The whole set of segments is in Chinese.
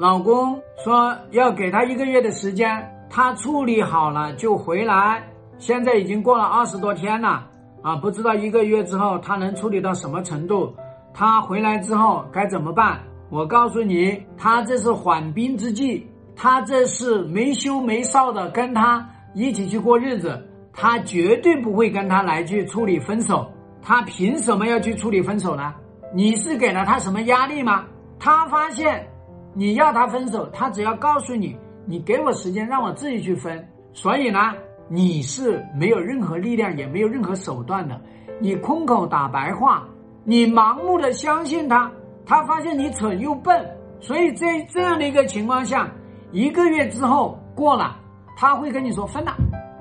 老公说要给他一个月的时间，他处理好了就回来。现在已经过了二十多天了啊，不知道一个月之后他能处理到什么程度。他回来之后该怎么办？我告诉你，他这是缓兵之计，他这是没羞没臊的跟他一起去过日子，他绝对不会跟他来去处理分手。他凭什么要去处理分手呢？你是给了他什么压力吗？他发现你要他分手，他只要告诉你，你给我时间让我自己去分。所以呢，你是没有任何力量，也没有任何手段的，你空口打白话。你盲目的相信他，他发现你蠢又笨，所以在这样的一个情况下，一个月之后过了，他会跟你说分了，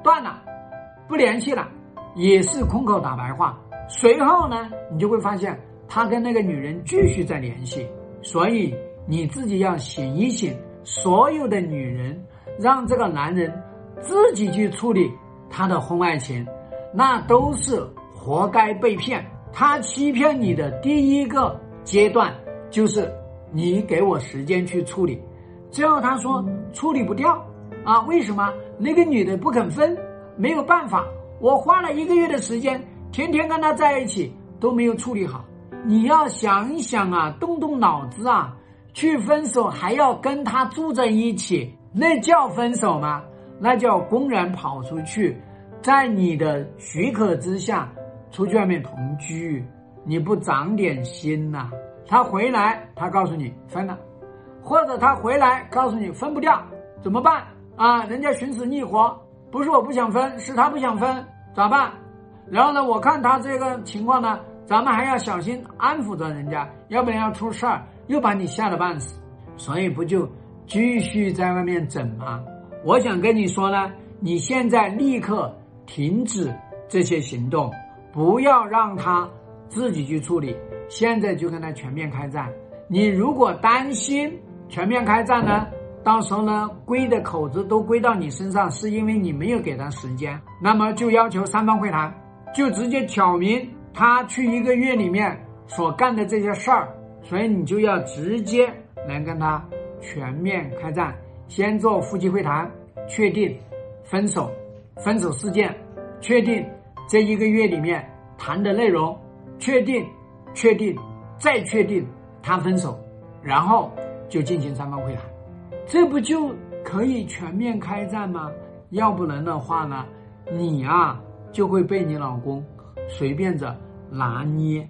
断了，不联系了，也是空口打白话。随后呢，你就会发现他跟那个女人继续在联系。所以你自己要醒一醒，所有的女人让这个男人自己去处理他的婚外情，那都是活该被骗。他欺骗你的第一个阶段就是你给我时间去处理，最后他说处理不掉啊？为什么？那个女的不肯分，没有办法。我花了一个月的时间，天天跟他在一起都没有处理好。你要想一想啊，动动脑子啊，去分手还要跟他住在一起，那叫分手吗？那叫公然跑出去，在你的许可之下。出去外面同居，你不长点心呐？他回来，他告诉你分了，或者他回来告诉你分不掉，怎么办啊？人家寻死觅活，不是我不想分，是他不想分，咋办？然后呢，我看他这个情况呢，咱们还要小心安抚着人家，要不然要出事儿，又把你吓得半死，所以不就继续在外面整吗？我想跟你说呢，你现在立刻停止这些行动。不要让他自己去处理，现在就跟他全面开战。你如果担心全面开战呢，到时候呢归的口子都归到你身上，是因为你没有给他时间，那么就要求三方会谈，就直接挑明他去一个月里面所干的这些事儿，所以你就要直接来跟他全面开战，先做夫妻会谈，确定分手，分手事件，确定。这一个月里面谈的内容，确定，确定，再确定，谈分手，然后就进行三方会谈，这不就可以全面开战吗？要不然的话呢，你啊就会被你老公随便着拿捏。